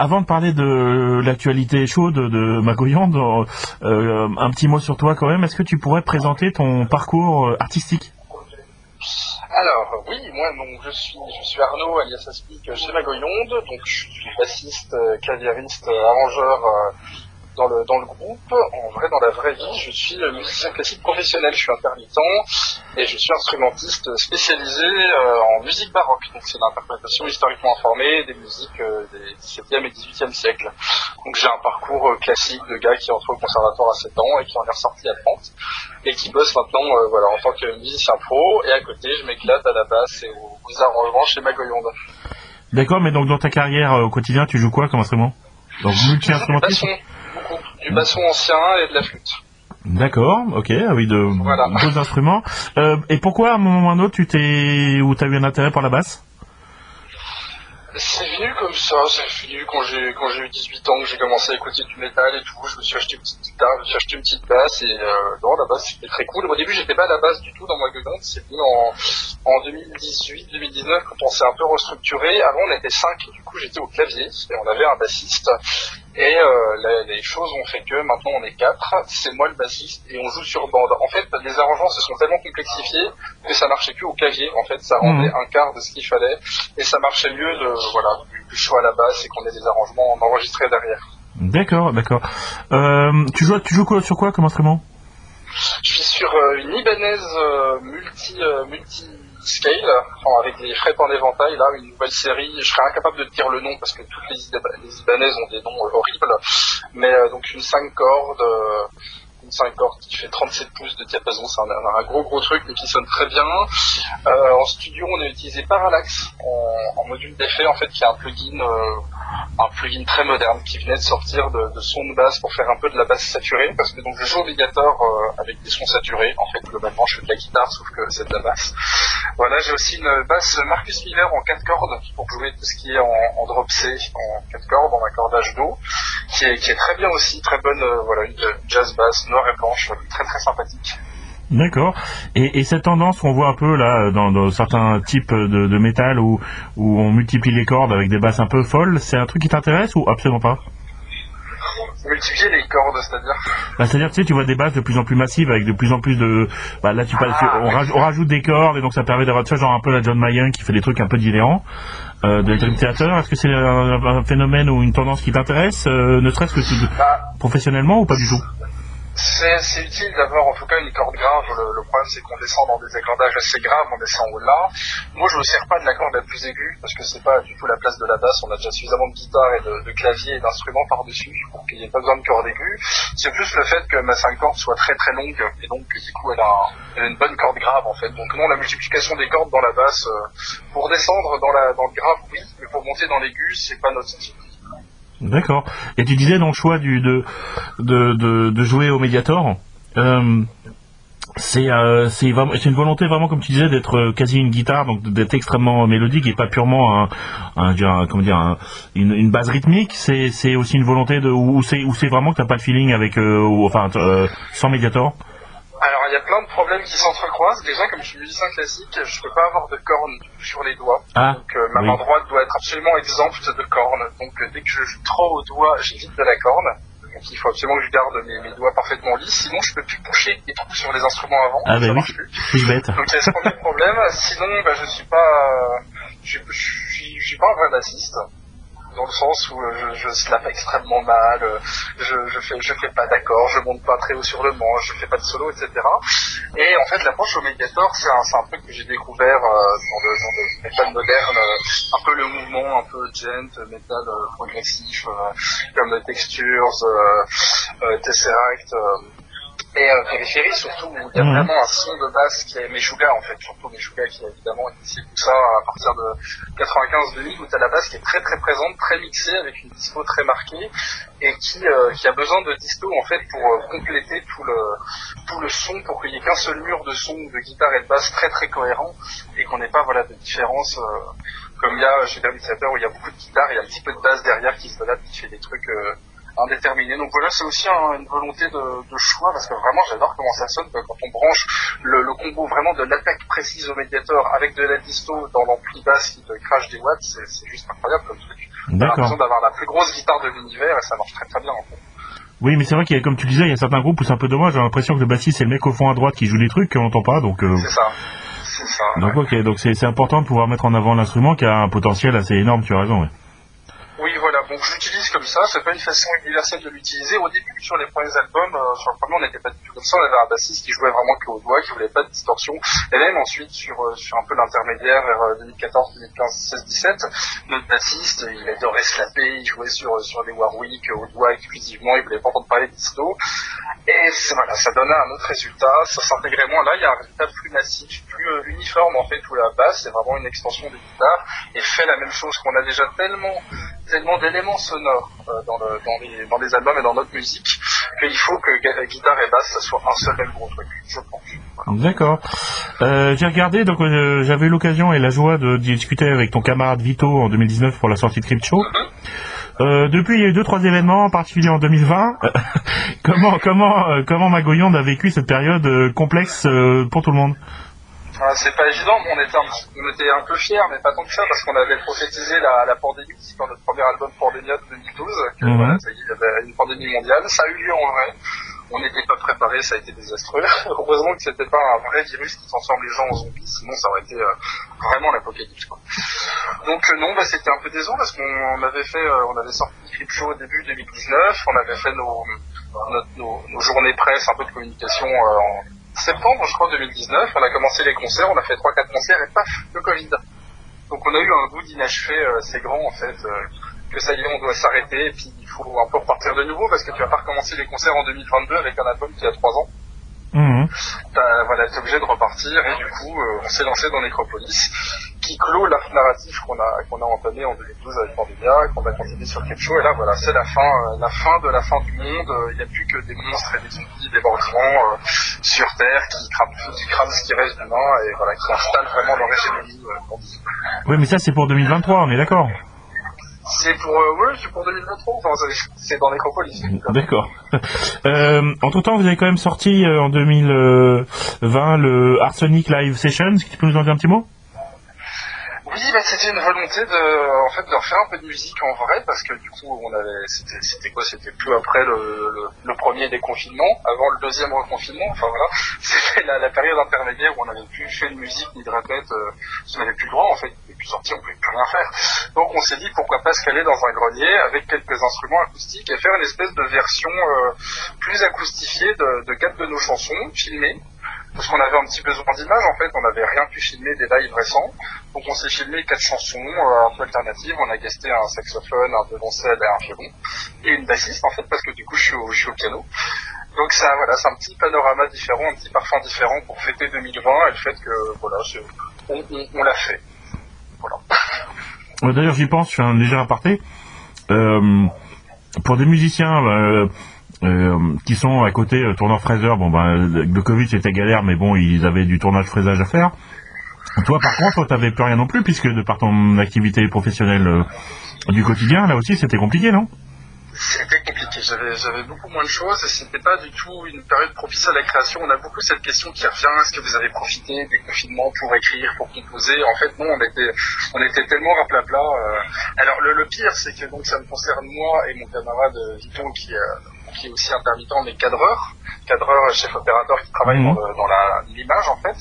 Avant de parler de l'actualité chaude de Magoyande, euh, un petit mot sur toi quand même. Est-ce que tu pourrais présenter ton parcours euh, artistique? Alors oui, moi donc je suis je suis Arnaud alias Aspic chez Magoyonde, donc je suis bassiste, claviériste, arrangeur dans le, dans le groupe, en vrai, dans la vraie vie, je suis musicien classique professionnel, je suis intermittent et je suis instrumentiste spécialisé euh, en musique baroque. Donc c'est l'interprétation historiquement informée des musiques euh, des 17e et 18e siècles. Donc j'ai un parcours euh, classique de gars qui est entré au conservatoire à 7 ans et qui en est ressorti à 30 et qui bosse maintenant voilà, en tant que musicien pro et à côté je m'éclate à la basse et aux, arrangements chez Magoyonde. D'accord, mais donc dans ta carrière au quotidien, tu joues quoi comme instrument? Donc multi-instrumentiste? Du basson ancien et de la flûte. D'accord, ok, ah oui, de deux instruments. Euh, et pourquoi à un moment ou à un autre tu t'es ou t'as eu un intérêt pour la basse? C'est venu comme ça, c'est venu quand j'ai quand j'ai eu 18 ans que j'ai commencé à écouter du métal et tout. Je me suis acheté une petite guitare, je me suis acheté une petite basse et euh, non la basse c'était très cool. Au début j'étais pas à la basse du tout dans ma gueulante, c'est venu en, en 2018-2019 quand on s'est un peu restructuré. Avant on était 5, du coup j'étais au clavier et on avait un bassiste et euh, les, choses ont fait que maintenant on est quatre, c'est moi le bassiste et on joue sur bande. En fait, les arrangements se sont tellement complexifiés que ça marchait plus au clavier. En fait, ça rendait mhm. un quart de ce qu'il fallait et ça marchait mieux de voilà du, choix à la basse et qu'on ait des arrangements enregistrés derrière. D'accord, d'accord. Euh, tu joues, tu joues quoi, sur quoi comme instrument? Je suis sur euh, une Ibanez euh, multi multi Scale, avec les frais en éventail, là, une nouvelle série. Je serais incapable de dire le nom parce que toutes les, les Ibanaises ont des noms horribles. Mais euh, donc une 5 cordes, euh, une 5 cordes qui fait 37 pouces de diapason, c'est un, gros gros truc mais qui sonne très bien. Euh, en studio, on a utilisé Parallax en, en module d'effet en fait, qui est un plugin un plugin très moderne qui venait de sortir de, de, son de basse pour faire un peu de la basse saturée parce que donc je joue obligatoire euh, avec des sons saturés. En fait globalement je fais de la guitare sauf que c'est de la basse. Voilà j'ai aussi une basse Marcus Miller en 4 cordes pour jouer tout ce qui est en, drop C en 4 cordes en accordage Do qui est, qui est très bien aussi très bonne euh, voilà une jazz basse noire et blanche très très sympathique D'accord. Et, et, cette tendance qu'on voit un peu là dans, dans certains types de, de, métal où, où on multiplie les cordes avec des basses un peu folles, c'est un truc qui t'intéresse ou absolument pas? Multiplier les cordes, c'est-à-dire? Bah, C'est-à-dire, tu sais, tu vois des basses de plus en plus massives avec de plus en plus de... Bah, là, tu ah, on, rajoute, des cordes et donc ça permet d'avoir, tu vois, genre un peu la John Mayen qui fait des trucs un peu différents euh, de Dream Theater. Est-ce que c'est un, phénomène ou une tendance qui t'intéresse, euh, ne serait-ce que bah, professionnellement ou pas du tout? C'est utile d'avoir en tout cas une corde grave. Le, problème c'est qu'on descend dans des accordages assez graves, on descend au là. Moi je me sers pas de la corde la plus aiguë parce que c'est pas du tout la place de la basse. On a déjà suffisamment de guitare et de, clavier et d'instruments par-dessus pour qu'il n'y ait pas besoin de corde aiguë. C'est plus le fait que ma 5 cordes soit très très longue et donc du coup elle a, une bonne corde grave en fait. Donc non, la multiplication des cordes dans la basse, euh, pour descendre dans, la, dans le grave oui, mais pour monter dans l'aigu c'est pas notre style. D'accord. Et tu disais dans le choix du, de, de, de, jouer au Mediator, euh, c'est euh, une volonté vraiment comme tu disais d'être euh, quasi une guitare donc d'être extrêmement mélodique et pas purement un, comment dire une, base rythmique c'est aussi une volonté de ou c'est vraiment que t'as pas de feeling avec euh, enfin sans Mediator? Alors il y a plein de problèmes qui s'entrecroisent. Déjà, comme je suis musicien classique, je peux pas avoir de cornes sur les doigts. Ah, donc euh, ma main droite doit être absolument exempte de cornes. Donc euh, dès que je joue trop au doigt, j'évite de la corne. Donc il faut absolument que je garde mes, doigts parfaitement lisses, sinon je peux plus toucher les trous sur les instruments avant. Ah bah oui, plus. bête. Donc il y a ce premier problème. Sinon, bah, je suis pas, je, je, je suis pas un vrai bassiste dans le sens où euh, je, je slap extrêmement mal, euh, je, je fais pas d'accord, je monte pas très haut sur le manche, je fais pas de solo, etc. Et en fait l'approche au Mediator, c'est un, un truc que j'ai découvert euh, dans, le, dans le métal moderne, un peu le mouvement un peu gent, métal progressif, comme Textures, Tesseract et euh, périphérie surtout où il y a mhm. vraiment un son de basse qui est Meshuga en fait surtout Meshuga qui a évidemment initié tout ça à partir de 95-2000 où tu as la basse qui est très très présente très mixée avec une dispo très marquée et qui, euh, qui a besoin de dispo en fait pour euh, compléter tout le tout le son pour qu'il n'y ait qu'un seul mur de son de guitare et de basse très très cohérent et qu'on n'ait pas voilà de différence comme il y a chez David où il y a beaucoup de guitare et un petit peu de basse derrière qui se balade qui fait des trucs indéterminé. Donc voilà, c'est aussi une volonté de, choix parce que vraiment j'adore comment ça sonne quand on branche le, combo vraiment de l'attaque précise au médiateur avec de la disto dans l'ampli basse qui te crache des watts, c'est juste incroyable comme truc. T'as l'impression d'avoir la plus grosse guitare de l'univers et ça marche très très bien en fait. Oui, mais c'est vrai qu'il y a, comme tu disais, il y a certains groupes où c'est un peu dommage. J'ai l'impression que le bassiste c'est le mec au fond à droite qui joue des trucs qu'on n'entend pas, donc. Euh... C'est ça. C'est ça. Donc ok, donc c'est important de pouvoir mettre en avant l'instrument qui a un potentiel assez énorme. Tu as raison. Ouais. Donc j'utilise comme ça. C'est pas une façon universelle de l'utiliser. Au début, sur les premiers albums, euh, sur le premier, on n'était pas du tout comme ça. On avait un bassiste qui jouait vraiment que au doigt, qui voulait pas de distorsion. Et même ensuite, sur euh, un peu l'intermédiaire vers 2014, 2015, 16, 17, notre bassiste, il adorait se laper. Il jouait sur sur les Warwick au doigt exclusivement. Il voulait pas entendre parler de disto. Et voilà, ça donnait un autre résultat. Ça s'intégrait moins. Là, il y a un résultat plus massif, plus euh, uniforme en fait. Où la basse, c'est vraiment une extension des guitares et fait la même chose qu'on a déjà tellement tellement d'éléments sonores euh, dans, le, dans, les, dans les albums et dans notre musique qu'il faut que guitare et basse ça soit un seul même gros truc, je pense. D'accord. Euh, j'ai regardé, donc euh, j'avais eu l'occasion et la joie de, discuter avec ton camarade Vito en 2019 pour la sortie de Crypt Show. Mm-hmm. Euh, depuis, il y a eu deux trois événements, en particulier en 2020. comment comment euh, comment Magoyonde a vécu cette période complexe pour tout le monde? C'est pas évident, mais on était, un, on était un peu fiers, mais pas tant que ça, parce qu'on avait prophétisé la, la pandémie dans notre premier album Pandémie de 2012, que mhm. voilà, il y avait une pandémie mondiale. Ça a eu lieu en vrai. On n'était pas préparé, ça a été désastreux. Heureusement que c'était pas un vrai virus qui transforme les gens en zombies, sinon ça aurait été euh, vraiment l'apocalypse. Donc euh, non, bah, c'était un peu décevant parce qu'on avait fait, euh, on avait sorti Show au début 2019, on avait fait nos, nos, nos, journées presse, un peu de communication en septembre, je crois, 2019, on a commencé les concerts, on a fait 3-4 concerts et paf, le Covid. Donc on a eu un goût d'inachevé euh, assez grand en fait, euh, que ça y est, on doit s'arrêter et puis il faut un peu repartir de nouveau parce que tu vas pas recommencer les concerts en 2022 avec un album qui a 3 ans. Mmh. Voilà, t'es obligé de repartir et du coup euh, on s'est lancé dans Necropolis qui clôt l'arc narratif qu'on a qu'on a entamé en 2012 avec Pandemia qu'on a continué sur Show et là voilà c'est la fin euh, la fin de la fin du monde. Il n'y a plus que des monstres et des zombies des bordements euh, sur Terre qui crament qui crament ce qui reste d'humain et voilà qui installent vraiment leur hégémonie oui mais ça c'est pour 2023 on est d'accord c'est pour, euh, c'est pour 2023, enfin, c'est dans Necropolis. D'accord. Euh, entre temps, vous avez quand même sorti euh, en 2020 le Arsenic Live Session. Est-ce que tu peux nous en dire un petit mot? Oui, bah, c'était une volonté de, en fait, de refaire un peu de musique en vrai, parce que du coup, on avait, c'était, c'était quoi? C'était plus après le, le, premier déconfinement, avant le deuxième reconfinement. Enfin voilà, c'était la, la, période intermédiaire où on n'avait plus fait de musique ni de répète, euh, on n'avait plus le droit en fait, et puis sorti, on pouvait rien faire. Donc on s'est dit pourquoi pas se caler dans un grenier avec quelques instruments acoustiques et faire une espèce de version euh, plus acoustifiée de, quatre de nos chansons, filmées parce qu'on avait un petit besoin d'image en fait, on n'avait rien pu filmer des lives récents, donc on s'est filmé quatre chansons euh, un peu alternatives, on a guesté un saxophone, un violoncelle et un violon, et une bassiste en fait, parce que du coup je suis au, au piano. Donc ça, voilà, c'est un petit panorama différent, un petit parfum différent pour fêter 2020 et le fait que voilà, on, l'a fait. Voilà. D'ailleurs, j'y pense, je fais un léger aparté. Euh, pour des musiciens, euh, euh, qui sont à côté tourneur fraiseur. Bon ben le Covid c'était galère, mais bon ils avaient du tournage fraisage à faire. Toi par contre t'avais plus rien non plus puisque de par ton activité professionnelle du quotidien là aussi c'était compliqué non? C'était compliqué. J'avais, beaucoup moins de choses et c'était pas du tout une période propice à la création. On a beaucoup cette question qui revient. Est-ce que vous avez profité du confinement pour écrire, pour composer? En fait, non, on était, on était tellement raplapla. Euh... Alors, le, le, pire, c'est que donc ça me concerne moi et mon camarade Vito qui, euh, qui est aussi intermittent mais cadreur, cadreur chef opérateur qui travaille mhm. dans, la l'image en fait.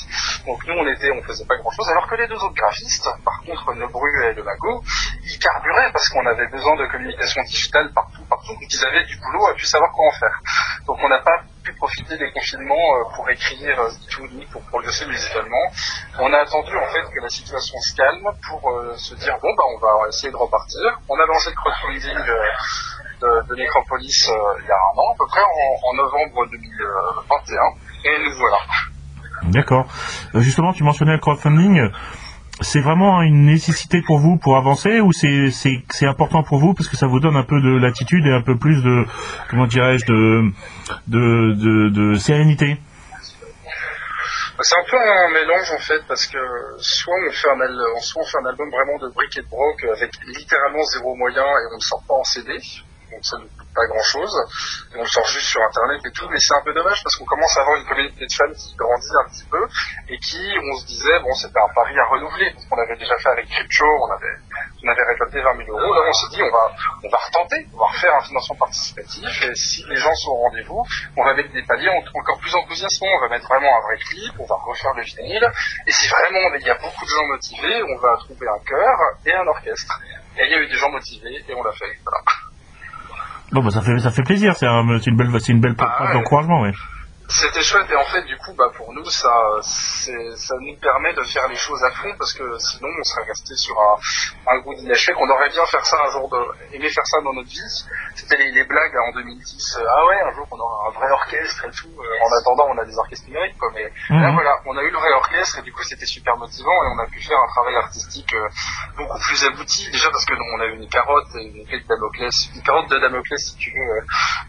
Donc nous on était, on faisait pas grand chose, alors que les deux autres graphistes, par contre Nobru et Le Mago, ils carburaient parce qu'on avait besoin de communication digitale partout, partout, donc ils avaient du boulot à pu savoir en faire. Donc on n'a pas pu profiter des confinements euh, pour écrire euh, tout pour progresser musicalement. On a attendu en fait que la situation se calme pour euh, se dire bon bah on va essayer de repartir. On a lancé le crowdfunding de, de Necropolis euh, il y a un an, à peu près en, novembre 2021, et nous voilà. D'accord. Euh, justement, tu mentionnais le crowdfunding. C'est vraiment une nécessité pour vous pour avancer ou c'est c'est important pour vous parce que ça vous donne un peu de latitude et un peu plus de comment dirais-je de de, de, de sérénité? C'est un peu un mélange en fait parce que soit on fait un, soit on fait un album vraiment de briques et de broc avec littéralement zéro moyen et on ne sort pas en CD, donc ça ne coûte pas grand chose. on sort juste sur internet et tout, mais c'est un peu dommage parce qu'on commence à avoir une communauté de fans qui grandit un petit peu et qui, on se disait, bon, c'était un pari à renouveler, parce qu'on avait déjà fait avec Crypto, on avait, on avait récolté 20 000 euros. Là, on s'est dit, on va, on va retenter, on va refaire un financement participatif. Et si les gens sont au rendez-vous, on va mettre des paliers encore plus enthousiasmants. On va mettre vraiment un vrai clip, on va refaire le vinyle. Et si vraiment il y a beaucoup de gens motivés, on va trouver un chœur et un orchestre. Et il y a eu des gens motivés et on l'a fait. Voilà. Bon, bah, ça fait, ça fait plaisir. C'est un, une belle, c'est une belle Ah, d'encouragement, ouais. C'était chouette et en fait du coup bah pour nous ça ça nous permet de faire les choses à fond parce que sinon on serait resté sur un, un goût d'inachevé qu'on aurait bien faire ça un jour de aimer faire ça dans notre vie. C'était les, les, blagues en 2010 euh, ah ouais un jour on aura un vrai orchestre et tout. Euh, en attendant on a des orchestres numériques quoi mais mmh. là voilà on a eu le vrai orchestre et du coup c'était super motivant et on a pu faire un travail artistique euh, beaucoup plus abouti. Déjà parce que non, on a eu une carotte une épée de Damoclès une carotte de Damoclès si tu veux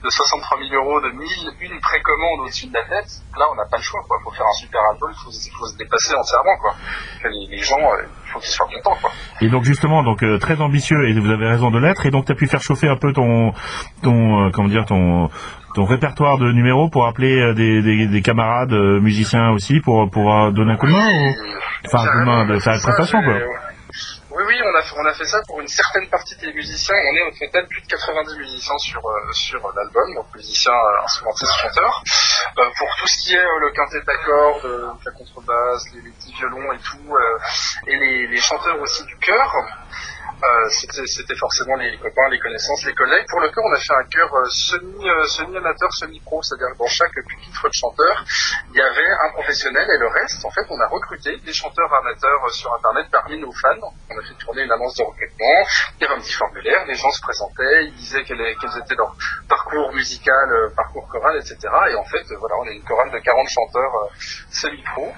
de 63 000 euros de 1000 une précommande au-dessus de la tête, là on n'a pas le choix quoi. Faut faire un super album, il faut, faut, se dépasser entièrement quoi. Les, les gens, il euh, faut qu'ils soient contents quoi. Et donc justement, donc euh, très ambitieux et vous avez raison de l'être. Et donc tu as pu faire chauffer un peu ton, ton, euh, comment dire, ton, ton répertoire de numéros pour appeler des, des, des camarades musiciens aussi pour pour donner un coup de main. Ou... Enfin, un coup de main de faire une prestation quoi. Oui, oui, on a, fait ça pour une certaine partie des musiciens. On est au total plus de 90 musiciens sur, euh, sur l'album, donc musiciens, euh, instrumentistes, chanteurs. Euh, pour tout ce qui est le quintet d'accords, la contrebasse, les, petits violons et tout, et les chanteurs aussi du chœur. Euh, c'était forcément les copains, les connaissances, les collègues. Pour le chœur, on a fait un chœur euh, semi, euh, semi-amateur, semi-pro, c'est-à-dire que dans chaque pupitre de chanteur, il y avait un professionnel et le reste, en fait, on a recruté des chanteurs amateurs sur Internet parmi nos fans. On a fait tourner une annonce de recrutement, il y avait un petit formulaire, les gens se présentaient, ils disaient quels était leur parcours musical, parcours choral, etc. Et en fait, voilà, on est une chorale de 40 chanteurs semi-pro.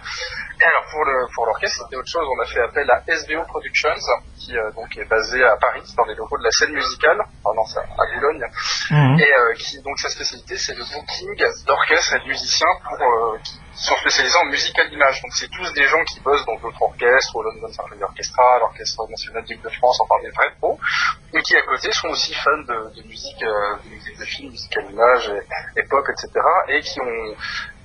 Et alors pour le pour l'orchestre, c'était autre chose. On a fait appel à SBO Productions, qui donc est basé à Paris, dans les locaux de la scène musicale, à Boulogne, mmh. et euh, qui donc sa spécialité c'est le booking d'orchestres et de musiciens pour euh, qui sont spécialisés en musique à l'image. Donc c'est tous des gens qui bossent dans d'autres orchestres, au London Symphony Orchestra, l'Orchestre National d'Île de France, enfin des vrais pros, et qui à côté sont aussi fans de, de musique, euh, de musique de film, musique à l'image, et, pop, etc. et qui ont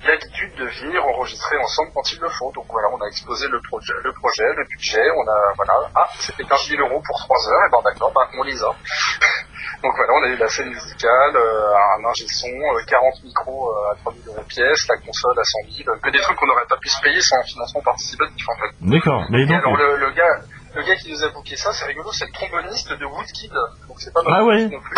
l'habitude de venir enregistrer ensemble quand il le faut. Donc voilà, on a exposé le projet, le projet, le budget, on a voilà, ah c'était 15 000 euros pour 3 heures, et ben d'accord, ben, on les a. Donc voilà, on a eu la scène musicale, euh, un ingé son, euh, 40 micros euh, à 3 000 euros pièce, la console à 100 000, que des trucs qu'on n'aurait pas pu se payer sans financement participatif en fait. D'accord, mais donc... alors le, le, gars... Le gars qui nous a booké ça, c'est rigolo, c'est le tromboniste de Woodkid. Donc c'est pas ah ouais. non plus.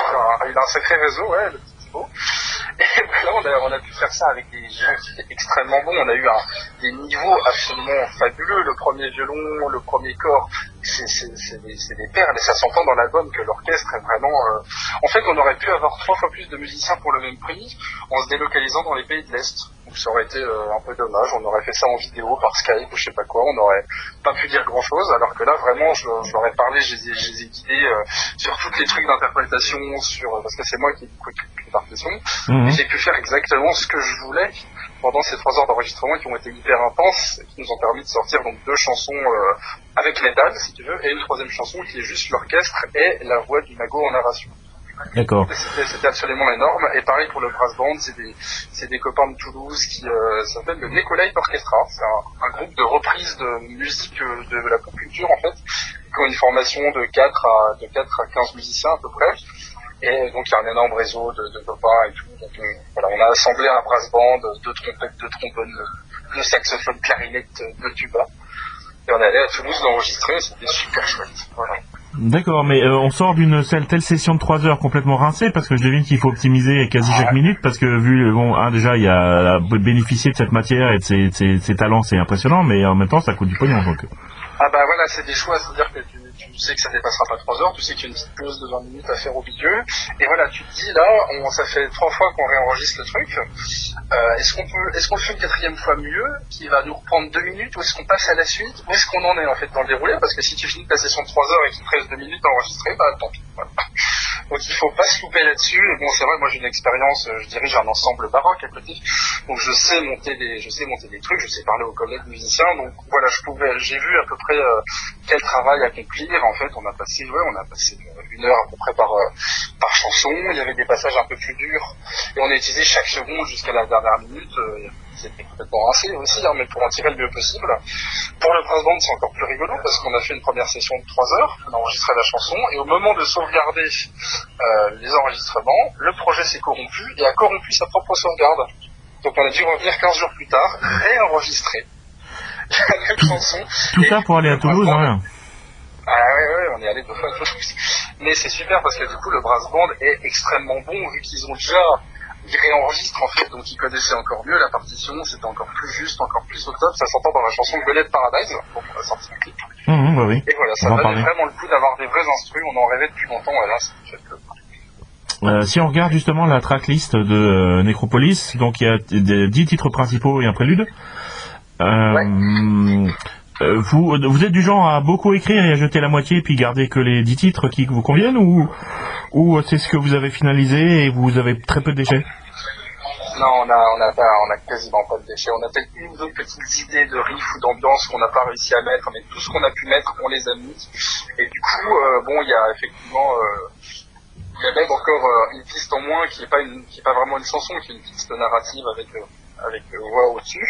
Il a, un sacré réseau, ouais, le petit Thibaut. Et là, on a, on a pu faire ça avec des gens qui étaient extrêmement bons. On a eu un, des niveaux absolument fabuleux. Le premier violon, le premier corps, c'est des, des perles. Et ça s'entend dans l'album que l'orchestre est vraiment... Euh... En fait, on aurait pu avoir trois fois plus de musiciens pour le même prix en se délocalisant dans les pays de l'Est. Donc ça aurait été euh, un peu dommage. On aurait fait ça en vidéo par Skype ou je sais pas quoi. On n'aurait pas pu dire grand chose. Alors que là, vraiment, je, je leur ai parlé, je les ai, je les ai guidés euh, sur tous les trucs d'interprétation, sur parce que c'est moi qui de partition. Mmh. Et j'ai pu faire exactement ce que je voulais pendant ces trois heures d'enregistrement qui ont été hyper intenses et qui nous ont permis de sortir donc deux chansons euh, avec métal, si tu veux, et une troisième chanson qui est juste l'orchestre et la voix du mago en narration. D'accord. C'était absolument énorme. Et pareil pour le brass band, c'est des, des copains de Toulouse qui euh, s'appellent le Nicolai Orchestra. C'est un, groupe de reprise de musique euh, de la pop culture en fait, qui ont une formation de 4 à, de 4 à 15 musiciens à peu près. Et donc il y a un énorme réseau de, copains et tout. Donc on, voilà, on a assemblé un brass band, deux trompettes, deux trombones, deux saxophones, clarinettes, deux tuba. Et on est allé à Toulouse l'enregistrer, c'était super chouette. Voilà. D'accord, mais euh, on sort d'une telle session de 3 heures complètement rincée parce que je devine qu'il faut optimiser quasi chaque minute parce que vu bon un déjà il y a bénéficier de cette matière et de ses, ses, ses talents c'est impressionnant mais en même temps ça coûte du pognon donc. Ah bah voilà c'est des choix c'est-à-dire que tu, tu sais que ça dépassera pas 3 heures, tu sais qu'il y a une petite pause de 20 minutes à faire au milieu et voilà tu te dis là on, ça fait trois fois qu'on réenregistre le truc euh, est-ce qu'on peut est-ce qu'on le fait une quatrième fois mieux qui va nous reprendre deux minutes ou est-ce qu'on passe à la suite? Où est-ce qu'on en est en fait dans le déroulé? Parce que si tu finis ta session de 3 heures et qu'il te reste deux minutes à enregistrer bah tant pis. Donc il faut pas se louper là-dessus. Et bon, c'est vrai, moi j'ai une expérience, je dirige un ensemble baroque à côté, donc je sais monter des, je sais monter des trucs, je sais parler aux collègues musiciens. Donc voilà, je pouvais, j'ai vu à peu près euh, quel travail En fait, on a passé, ouais, on a passé une heure à peu près par euh, par chanson. Il y avait des passages un peu plus durs et on a utilisé chaque seconde jusqu'à la dernière minute. Euh, c'était complètement rincé aussi, hein, mais pour en tirer le mieux possible. Pour le brass band, c'est encore plus rigolo parce qu'on a fait une première session de 3 heures, on a enregistré la chanson, et au moment de sauvegarder euh, les enregistrements, le projet s'est corrompu et a corrompu sa propre sauvegarde. Donc on a dû revenir 15 jours plus tard, réenregistrer la même chanson. Tout ça pour aller à Toulouse, hein. Ah ouais, ouais, on est allé deux fois à Toulouse. Mais c'est super parce que du coup, le brass band est extrêmement bon vu qu'ils ont déjà, ils réenregistrent en fait, donc ils connaissaient encore mieux la partition, c'était encore plus juste, encore plus au top. Ça s'entend dans la chanson Golette Paradise, donc on a sorti un clip. Hum, hum, bah oui. Et voilà, ça valait vraiment le coup d'avoir des vrais instrus, on en rêvait depuis longtemps, et là, c'est fait le Euh, si on regarde justement la tracklist de euh, Necropolis, donc il y a des- 10 titres principaux et un prélude. Euh, euh, vous, vous êtes du genre à beaucoup écrire et à jeter la moitié puis garder que les 10 titres qui vous conviennent ou, ou c'est ce que vous avez finalisé et vous avez très peu de déchets? Non, on a, on a pas, on a quasiment pas de déchets. On a peut-être une ou deux petites idées de riff ou d'ambiance qu'on n'a pas réussi à mettre, mais tout ce qu'on a pu mettre, on les a mis. Et du coup, euh, bon, il y a effectivement, euh, il y a même encore une piste en moins qui est pas une, qui pas vraiment une chanson, qui est une piste narrative avec avec voix au-dessus,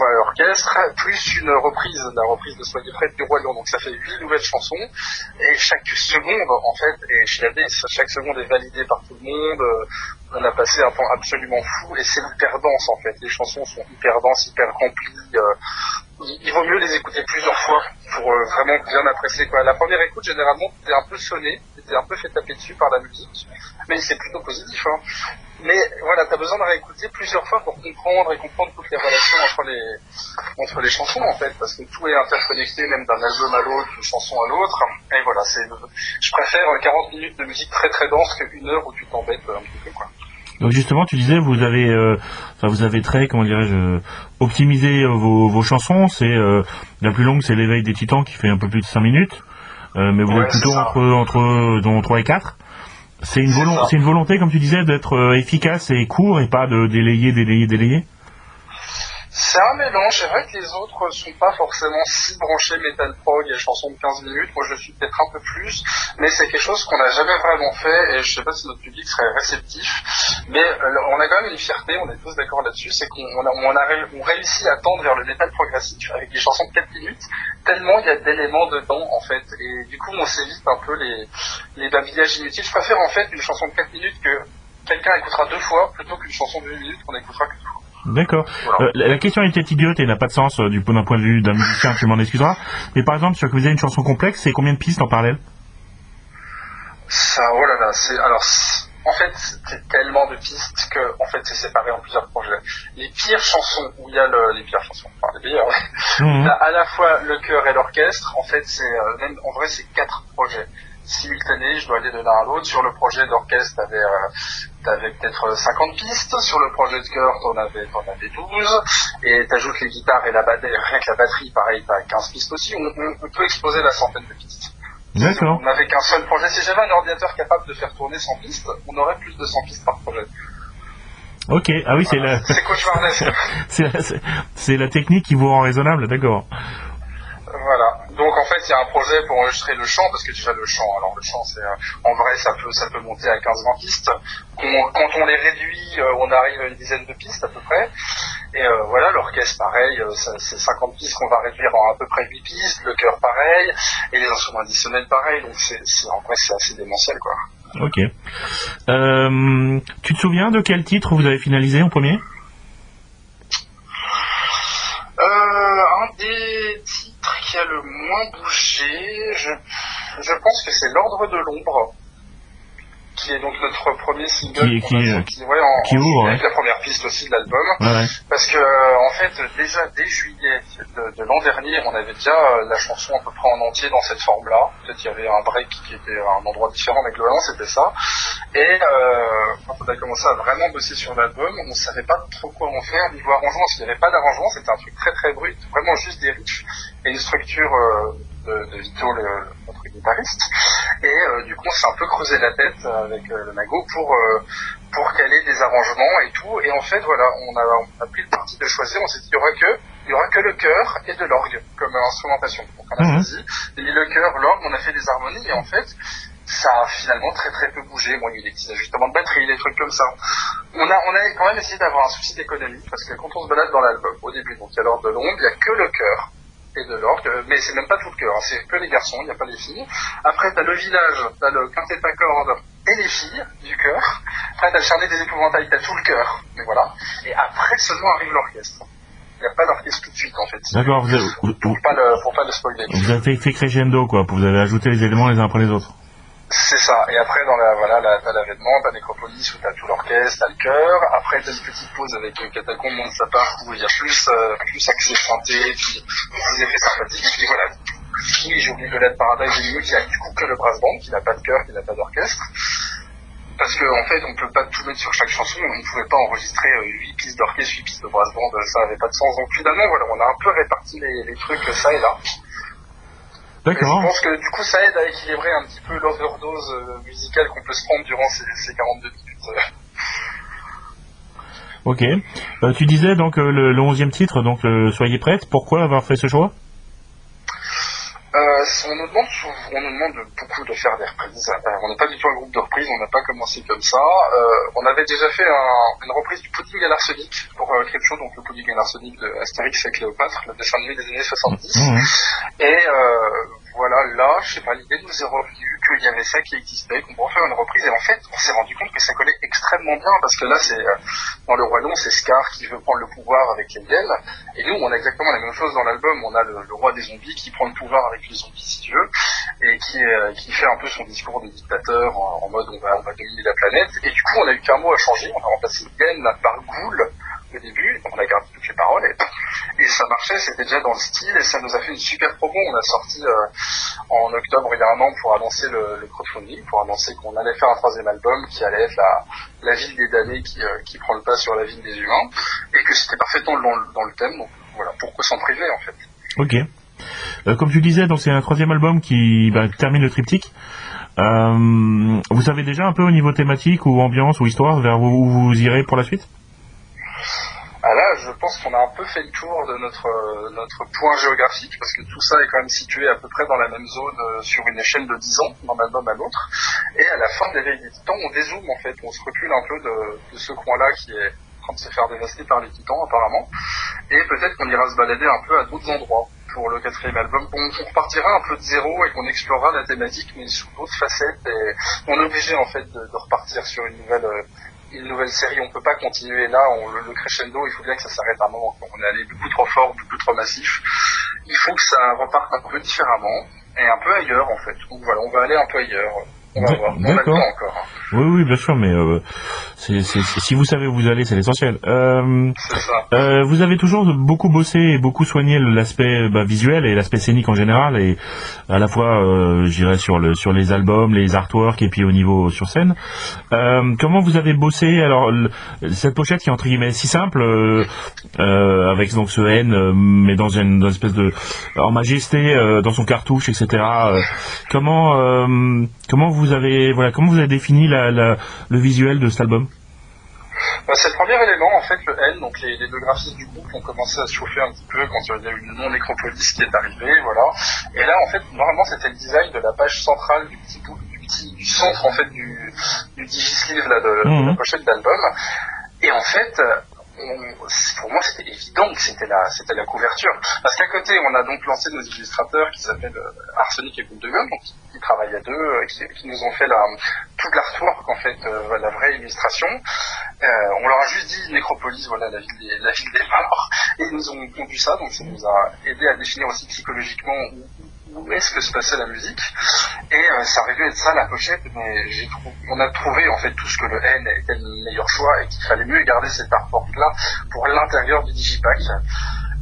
orchestre, plus une reprise, la reprise de Soyez prête du Roi Lion. Donc ça fait huit nouvelles chansons, et chaque seconde, en fait, est chiadée, chaque seconde est validée par tout le monde. euh, on a passé un temps absolument fou, et c'est hyper dense, en fait. Les chansons sont hyper denses, hyper remplies. euh, il, vaut mieux les écouter plusieurs fois pour euh, vraiment bien apprécier. La première écoute, généralement, t'es un peu sonné, t'es un peu fait taper dessus par la musique, mais c'est plutôt positif. Hein. Mais voilà, t'as besoin de réécouter plusieurs fois pour comprendre et comprendre toutes les relations entre les chansons en fait, parce que tout est interconnecté, même d'un album à l'autre, d'une chanson à l'autre. Et voilà, c'est, je préfère euh, 40 minutes de musique très très dense qu'une heure où tu t'embêtes un petit peu. Donc justement, tu disais, vous avez, euh, enfin, vous avez très, comment dirais-je, optimisé euh, vos, vos chansons. C'est euh, la plus longue, c'est l'éveil des Titans qui fait un peu plus de 5 minutes, Euh, mais vous Ouais, êtes plutôt entre entre dont 3 et 4 C'est une, volonté, comme tu disais, d'être efficace et court et pas de délayer, délayer, délayer? C'est un mélange, c'est vrai que les autres sont pas forcément si branchés metal prog et chansons de 15 minutes, moi je suis peut-être un peu plus, mais c'est quelque chose qu'on n'a jamais vraiment fait et je sais pas si notre public serait réceptif, mais euh, on a quand même une fierté, on est tous d'accord là-dessus, c'est qu'on on a, on a réussit à tendre vers le métal progressif avec des chansons de 4 minutes, tellement il y a d'éléments dedans en fait, et du coup on s'évite un peu les, les babillages inutiles. Je préfère en fait une chanson de 4 minutes que quelqu'un écoutera deux fois plutôt qu'une chanson de 8 minutes qu'on écoutera qu'une fois. D'accord. Voilà. Euh, la question était idiote et n'a pas de sens euh, du d'un point de vue d'un musicien, tu m'en excuseras. Mais par exemple, sur que vous avez une chanson complexe, c'est combien de pistes en parallèle? Ça, oh là là, c'est alors en fait c'est tellement de pistes que en fait c'est séparé en plusieurs projets. Les pires chansons où il y a le, les pires chansons, enfin les meilleures, Mhm. T'as à la fois le chœur et l'orchestre. En fait, c'est euh, même en vrai c'est quatre projets simultanés. Je dois aller de l'un à l'autre. Sur le projet d'orchestre, t'avais euh, t'avais peut-être 50 pistes. Sur le projet de chœur, t'en avais t'en avais 12. Et t'ajoutes les guitares et la batterie, rien que la batterie, pareil, t'as 15 pistes aussi. On, on- on peut exploser la centaine de pistes. D'accord. On n'avait qu'un seul projet. Si j'avais un ordinateur capable de faire tourner 100 pistes, on aurait plus de 100 pistes par projet. Ok. Ah oui, c'est la, C'est cauchemardesque. c'est la, c'est la technique qui vous rend raisonnable, d'accord. Voilà. Donc en fait, il y a un projet pour enregistrer le chant, parce que déjà le chant, alors le chant, c'est euh, en vrai, ça peut ça peut monter à 15-20 pistes. Quand on les réduit, euh, on arrive à une dizaine de pistes à peu près. Et euh, voilà, l'orchestre, pareil, c'est 50 pistes qu'on va réduire en à peu près 8 pistes, le chœur, pareil, et les instruments additionnels, pareil. Donc en vrai, c'est assez démentiel, quoi. Ok. Tu te souviens de quel titre vous avez finalisé en premier Euh, un des titres qui le moins bougé, je pense que c'est L'Ordre de l'Ombre, qui est donc notre premier single. Qui- qui- a ouais, en, qui ouvre, ouais. la première piste aussi de l'album. Ouais. Parce que, euh, en fait, déjà dès juillet de, de l'an dernier, on avait déjà euh, la chanson à peu près en entier dans cette forme-là. Peut-être qu'il y avait un break qui était à un endroit différent, mais globalement c'était ça. Et euh, quand on a commencé à vraiment bosser sur l'album, on savait pas trop quoi en faire niveau arrangement, parce qu'il n'y avait pas d'arrangement, c'était un truc très très brut, vraiment juste des riffs et une structure euh, de, de Vito, le, notre guitariste. Et euh, du coup, on s'est un peu creusé la tête avec euh, le Nago pour euh, pour caler des arrangements et tout. Et en fait, voilà, on a, on a pris le parti de choisir. On s'est dit, il y aura que il y aura que le chœur et de l'orgue comme euh, instrumentation. Donc on a Mhm. choisi, et le chœur, l'orgue, on a fait des harmonies et en fait, ça a finalement très très peu bougé. Moi, il y a eu des petits ajustements de batterie, des trucs comme ça. On a, on a quand même essayé d'avoir un souci d'économie, parce que quand on se balade dans l'album, au début, donc il y a l'ordre de l'ombre, il n'y a que le cœur et de l'orgue, mais c'est même pas tout le cœur, hein. c'est que les garçons, il n'y a pas les filles. Après, t'as le village, t'as le quintet à cordes et les filles du cœur. Après, t'as le charnet des épouvantails, t'as tout le cœur, mais voilà. Et après seulement arrive l'orchestre. Il n'y a pas d'orchestre tout de suite, en fait. D'accord, vous avez, vous, Pour pas le, pour pas le spoiler. vous avez fait crescendo, quoi. Vous avez ajouté les éléments les uns après les autres. C'est ça. Et après, dans la, voilà, la, t'as l'avènement, t'as Nécropolis où t'as tout l'orchestre, t'as le chœur. Après, t'as une petite pause avec euh, Catacombe, Monde Sapin, où il y a plus, euh, plus accès chanté, puis des effets sympathiques. Puis voilà. Oui, j'ai oublié le Led Paradise du milieu qui a du coup que le brass band, qui n'a pas de chœur, qui n'a pas d'orchestre. Parce qu'en en fait, on peut pas tout mettre sur chaque chanson, on ne pouvait pas enregistrer euh, 8 pistes d'orchestre, 8 pistes de brass band, ça n'avait pas de sens. Donc finalement, voilà, on a un peu réparti les trucs ça et là. D'accord. Je pense que du coup, ça aide à équilibrer un petit peu l'overdose euh, musicale qu'on peut se prendre durant ces, ces 42 minutes. Ok. Euh, tu disais donc euh, le, le 11e titre, donc euh, soyez prête. Pourquoi avoir fait ce choix? On nous demande sou- on nous demande beaucoup de faire des reprises. Euh, on n'est pas du tout un groupe de reprises, on n'a pas commencé comme ça. Euh, on avait déjà fait un- une reprise du pudding à l'arsenic pour euh, Crypto, donc le pudding à l'arsenic de Astérix et Cléopâtre, le dessin animé des années 70. Mhm. Et euh, voilà, là, je sais pas, l'idée nous est revenue qu'il y avait ça qui existait, qu'on pourrait faire une reprise. Et en fait, on s'est rendu compte que ça collait extrêmement bien, parce que là, c'est euh, dans le Roi c'est Scar qui veut prendre le pouvoir avec les Yel. Et nous, on a exactement la même chose dans l'album. On a le, roi des zombies qui prend le pouvoir avec les zombies, si tu veux, et qui, euh, qui fait un peu son discours de dictateur en, en mode on va, on va dominer la planète. Et du coup, on a eu qu'un mot à changer. On a remplacé Yen par Ghoul au début. On a gardé toutes les paroles. Et, ça marchait, c'était déjà dans le style. Et ça nous a fait une super promo. On a sorti euh, en octobre il y a un an pour annoncer le, crowdfunding, pour annoncer qu'on allait faire un troisième album qui allait être la, ville des damnés qui, euh, qui prend le pas sur la ville des humains. Et que c'était parfaitement dans dans le thème. Donc voilà, pourquoi s'en priver en fait. Ok. Euh, comme tu disais, donc c'est un troisième album qui bah, termine le triptyque. Vous savez déjà un peu au niveau thématique ou ambiance ou histoire vers où vous irez pour la suite? Ah là, je pense qu'on a un peu fait le tour de notre euh, notre point géographique parce que tout ça est quand même situé à peu près dans la même zone euh, sur une échelle de 10 ans d'un album à l'autre. Et à la fin de l'éveil des titans, on dézoome en fait, on se recule un peu de, de ce coin-là qui est en train de se faire dévaster par les titans apparemment. Et peut-être qu'on ira se balader un peu à d'autres endroits pour le quatrième album. On, on repartira un peu de zéro et qu'on explorera la thématique mais sous d'autres facettes. Et on est obligé en fait de, de repartir sur une nouvelle euh, une nouvelle série, on peut pas continuer là, on, le, le crescendo, il faut bien que ça s'arrête un moment. On est allé beaucoup trop fort, beaucoup trop massif. Il faut que ça reparte un peu différemment et un peu ailleurs en fait. Donc voilà, on va aller un peu ailleurs. D'accord. hein. Oui, oui, bien sûr, mais euh, si vous savez où vous allez, c'est l'essentiel. Euh, euh, vous avez toujours beaucoup bossé et beaucoup soigné l'aspect bah, visuel et l'aspect scénique en général, et à la fois, dirais, sur, le, sur les albums, les artworks, et puis au niveau sur scène. Comment vous avez bossé? Alors le- cette pochette qui est entre guillemets si simple, avec donc ce N, mais dans une, dans une espèce de en majesté, dans son cartouche, etc. comment comment vous avez voilà comment vous avez défini la, la- le visuel de cet album Bah, c'est le premier élément, en fait, le N, donc les, les deux graphistes du groupe ont commencé à se chauffer un petit peu quand il y a eu le nom Nécropolis qui est arrivé, voilà. Et là, en fait, normalement, c'était le design de la page centrale du petit bout, du petit, du centre, en fait, du, du digisleeve, là, de, de Mhm. la pochette d'album. Et en fait, c'est- pour moi, c'était évident que c'était la, c'était la couverture. Parce qu'à côté, on a donc lancé nos illustrateurs qui s'appellent euh, Arsenic et Boule de Gueule, donc qui, travaillent à deux, euh, qui, nous ont fait la, toute l'artwork, en fait, euh, la vraie illustration. Euh, on leur a juste dit Nécropolis, voilà, la ville des, morts. Et ils nous ont pondu ça, donc ça nous a aidé à définir aussi psychologiquement où est-ce que se passait la musique. Et euh, ça aurait dû être ça la pochette, mais j'ai on a trouvé en fait tout ce que le N était le meilleur choix et qu'il fallait mieux garder cet artwork là pour l'intérieur du digipack.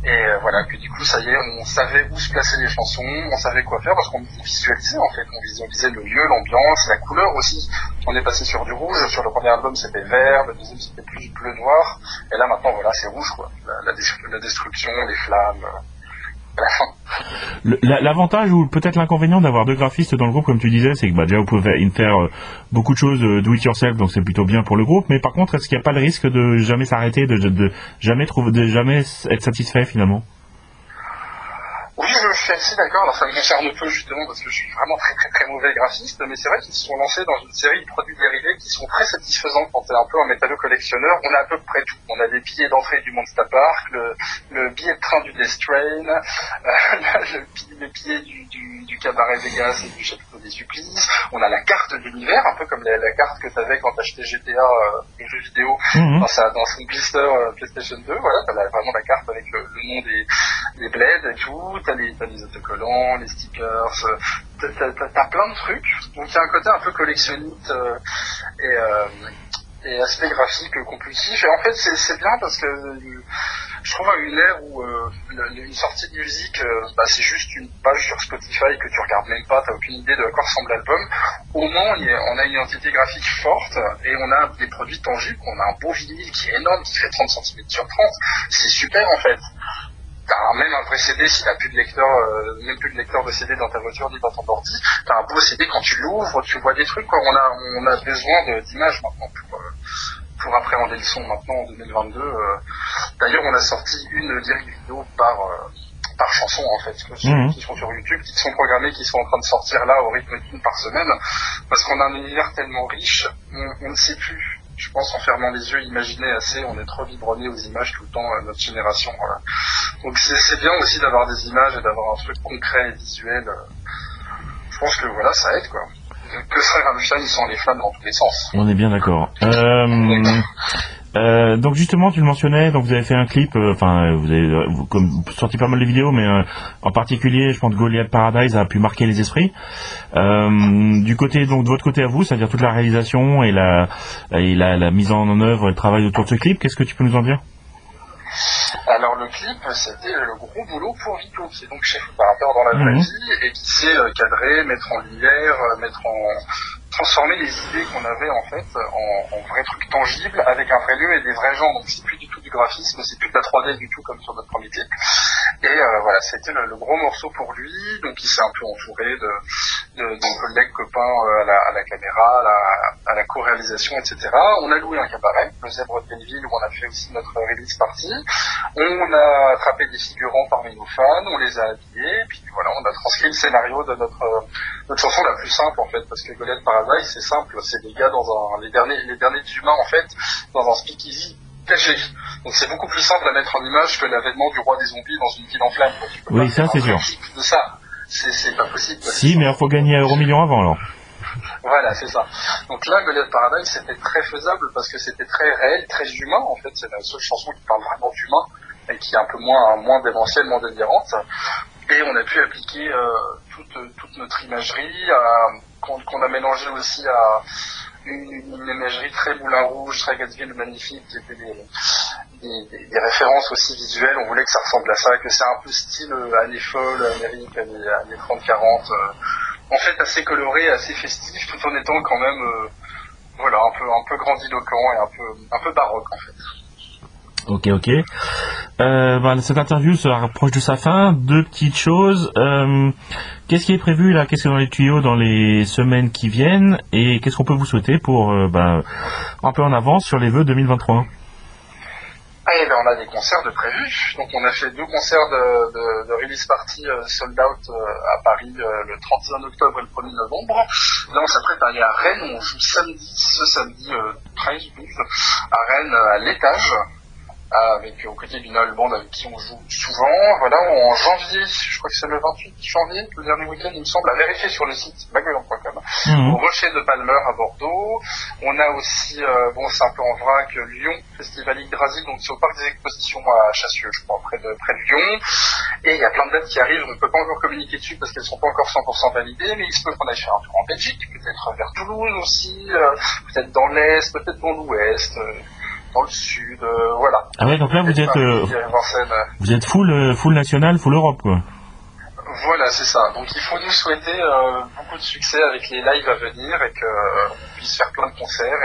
Et euh, voilà, que du coup, ça y est, on savait où se placer les chansons, on savait quoi faire parce qu'on visualisait en fait, on visualisait le lieu, l'ambiance, la couleur aussi. On est passé sur du rouge, sur le premier album c'était vert, le deuxième c'était plus bleu noir, et là maintenant voilà, c'est rouge quoi. La, la, des- la destruction, les flammes, L'avantage ou peut-être l'inconvénient d'avoir deux graphistes dans le groupe, comme tu disais, c'est que bah, déjà vous pouvez faire- euh, beaucoup de choses euh, do it yourself, donc c'est plutôt bien pour le groupe. Mais par contre, est-ce qu'il n'y a pas le risque de jamais s'arrêter, de jamais trouver, de jamais être satisfait finalement? Oui, je suis assez d'accord. Alors, ça me concerne peu, justement, parce que je suis vraiment très, très, très mauvais graphiste. Mais c'est vrai qu'ils se sont lancés dans une série de produits dérivés qui sont très satisfaisants quand t'es un peu un métallo collectionneur. On a à peu près tout. On a des billets d'entrée du Monster Park, le, le billet de train du Death Train, euh, le, bi- le billet du, du, du cabaret Vegas et du château des Supplices. On a la carte de l'univers, un peu comme la, la carte que t'avais quand t'achetais GTA, euh, le jeu vidéo, Mhm. dans, sa, dans son blister euh, PlayStation 2. Voilà, t'as la- vraiment la carte avec le, le nom des, des bleds et tout. T'as les, les autocollants, les stickers. euh, T'as, plein de trucs. Donc il y a un côté un peu collectionniste euh, et, euh, et aspect graphique compulsif. Et en fait, c'est, bien parce que je trouve à une ère où une sortie de musique, bah, c'est juste une page sur Spotify que tu regardes même pas, t'as aucune idée de à quoi ressemble l'album. Au moins, on a une identité graphique forte et on a des produits tangibles. On a un beau vinyle qui est énorme, qui fait 30 cm sur 30. C'est super en fait. T'as même un vrai CD si t'as plus de lecteur, euh, même plus de lecteur de CD dans ta voiture ni dans ton ordi. T'as un beau CD quand tu l'ouvres, tu vois des trucs. Quoi. On a, on a besoin d'images maintenant pour, euh, pour appréhender le son maintenant en 2022. euh. D'ailleurs, on a sorti une lyric vidéo par par chanson en fait, Mhm. qui sont sur YouTube, qui sont programmées, qui sont en train de sortir là au rythme d'une par semaine, parce qu'on a un univers tellement riche, on, on ne sait plus. Je pense en fermant les yeux, imaginer assez, on est trop vibronné aux images tout le temps, notre génération. Donc c'est bien aussi d'avoir des images et d'avoir un truc concret et visuel. euh. Je pense que voilà, ça aide quoi. Que serait Rammstein sans les flammes dans tous les sens? On est bien d'accord. Euh, euh, donc justement, tu le mentionnais, donc vous avez fait un clip, euh, enfin, euh, vous avez euh, vous- comme, sorti pas mal de vidéos, mais en particulier, je pense que Goliath Paradise a pu marquer les esprits. Du côté, donc de votre côté à vous, c'est-à-dire toute la réalisation et la et la, la mise en œuvre, et le travail autour de ce clip, qu'est-ce que tu peux nous en dire? Alors le clip, c'était le gros boulot pour Vito, qui est donc chef opérateur dans la vraie Mhm. vie et qui sait cadrer, mettre en lumière, mettre en transformer les idées qu'on avait en fait en, en vrais trucs avec un vrai lieu et des vrais gens. Donc c'est plus du tout du graphisme, c'est plus de la 3D du tout comme sur notre premier clip. Et euh, voilà, c'était le, le gros morceau pour lui. Donc il s'est un peu entouré de, de, de collègues copains euh, à, la, caméra, à la, co-réalisation, etc. On a loué un cabaret, le Zèbre de Belleville, où on a fait aussi notre release party. On a attrapé des figurants parmi nos fans, on les a habillés, puis voilà, on a transcrit le scénario de notre, euh, notre chanson la plus simple en fait, parce que Goliath C'est simple, c'est des gars dans un, les derniers, les derniers humains en fait, dans un speakeasy caché. Donc c'est beaucoup plus simple à mettre en image que l'avènement du roi des zombies dans une ville en peux Oui, ça, c'est un sûr. De ça, c'est pas possible. Si, mais il faut gagner à Euromillion avant alors. Voilà, c'est ça. Donc là, Goliath Paradise, c'était très faisable parce que c'était très réel, très humain, en fait. C'est la seule chanson qui parle vraiment d'humain et qui est un peu moins, moins démentielle, moins délirante. Et on a pu appliquer euh, toute, toute notre imagerie, à- qu'on a mélangé aussi à une, imagerie très Moulin Rouge, très Gatsby magnifique, qui était des, références aussi visuelles. On voulait que ça ressemble à ça, que c'est un peu style euh, années folles, Amérique, années, années 30-40. euh, en fait assez coloré, assez festif, tout en étant quand même euh, voilà un peu un peu grandiloquent et un peu un peu baroque en fait. Ok, ok. Euh, ben, cette interview se rapproche de sa fin. Deux petites choses. Euh, qu'est-ce qui est prévu là? Qu'est-ce qui est dans les tuyaux dans les semaines qui viennent? Et qu'est-ce qu'on peut vous souhaiter pour euh, ben, un peu en avance sur les vœux 2023 Ah, et ben on a des concerts de prévus. Donc on a fait deux concerts de, release party sold out à Paris le 31 octobre et le 1er novembre. Là on s'apprête à aller à Rennes. On joue samedi, ce samedi euh, 13 12 à Rennes à l'étage. Avec aux côtés d'une bande avec qui on joue souvent. Voilà, en janvier, je crois que c'est le 28 janvier, le dernier week-end, il me semble, à vérifier sur le site bagueulon.com. Mhm. au Rocher de Palmer à Bordeaux. On a aussi, euh, bon c'est un peu en vrac, Lyon, Festival Yggdrasil, donc c'est au parc des expositions à Chassieux, je crois, près de, près de Lyon. Et il y a plein de dates qui arrivent, on ne peut pas encore communiquer dessus parce qu'elles sont pas encore 100% validées, mais il se peut qu'on aille faire un tour en Belgique, peut-être vers Toulouse aussi, euh, peut-être dans l'Est, peut-être dans l'Ouest, euh, dans le Sud, euh, voilà. Ah ouais, donc là vous êtes euh, euh, vous êtes full full national, full Europe quoi. Voilà, c'est ça. Donc il faut nous souhaiter euh, beaucoup de succès avec les lives à venir et qu'on puisse faire plein de concerts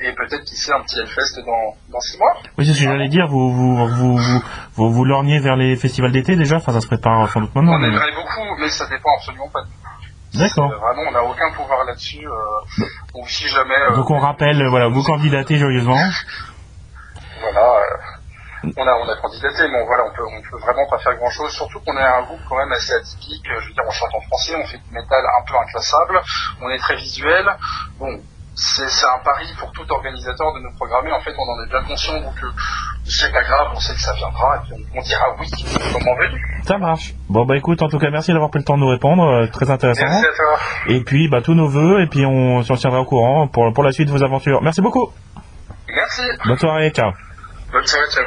et, et peut-être qui sait un petit Hellfest dans, dans six mois. Oui, c'est ce que j'allais dire. Vous vous vous vous, vous, vous lorgnez vers les festivals d'été déjà? Enfin, ça se prépare sans doute maintenant. on mais- aimerait beaucoup, mais ça dépend absolument pas de nous. D'accord. Euh, Vraiment, on n'a aucun pouvoir là-dessus. Euh, donc si jamais... euh, Donc on rappelle, voilà, vous candidatez joyeusement. Voilà. on a, on a candidaté, mais voilà, on peut, on peut vraiment pas faire grand chose, surtout qu'on est un groupe quand même assez atypique, je veux dire, on chante en français, on fait du métal un peu inclassable, on est très visuel, bon, c'est un pari pour tout organisateur de nous programmer. En fait, on en est bien conscient, donc euh, c'est pas grave, on sait que ça viendra, et puis on, dira oui, comment venu. Ça marche. Bon bah écoute, en tout cas, merci d'avoir pris le temps de nous répondre, euh, très intéressant. Merci à toi. Et puis bah tous nos voeux, et puis on s'en tiendra au courant pour pour la suite de vos aventures. Merci beaucoup. Merci. Bonne soirée, ciao. Bonne soirée, ciao.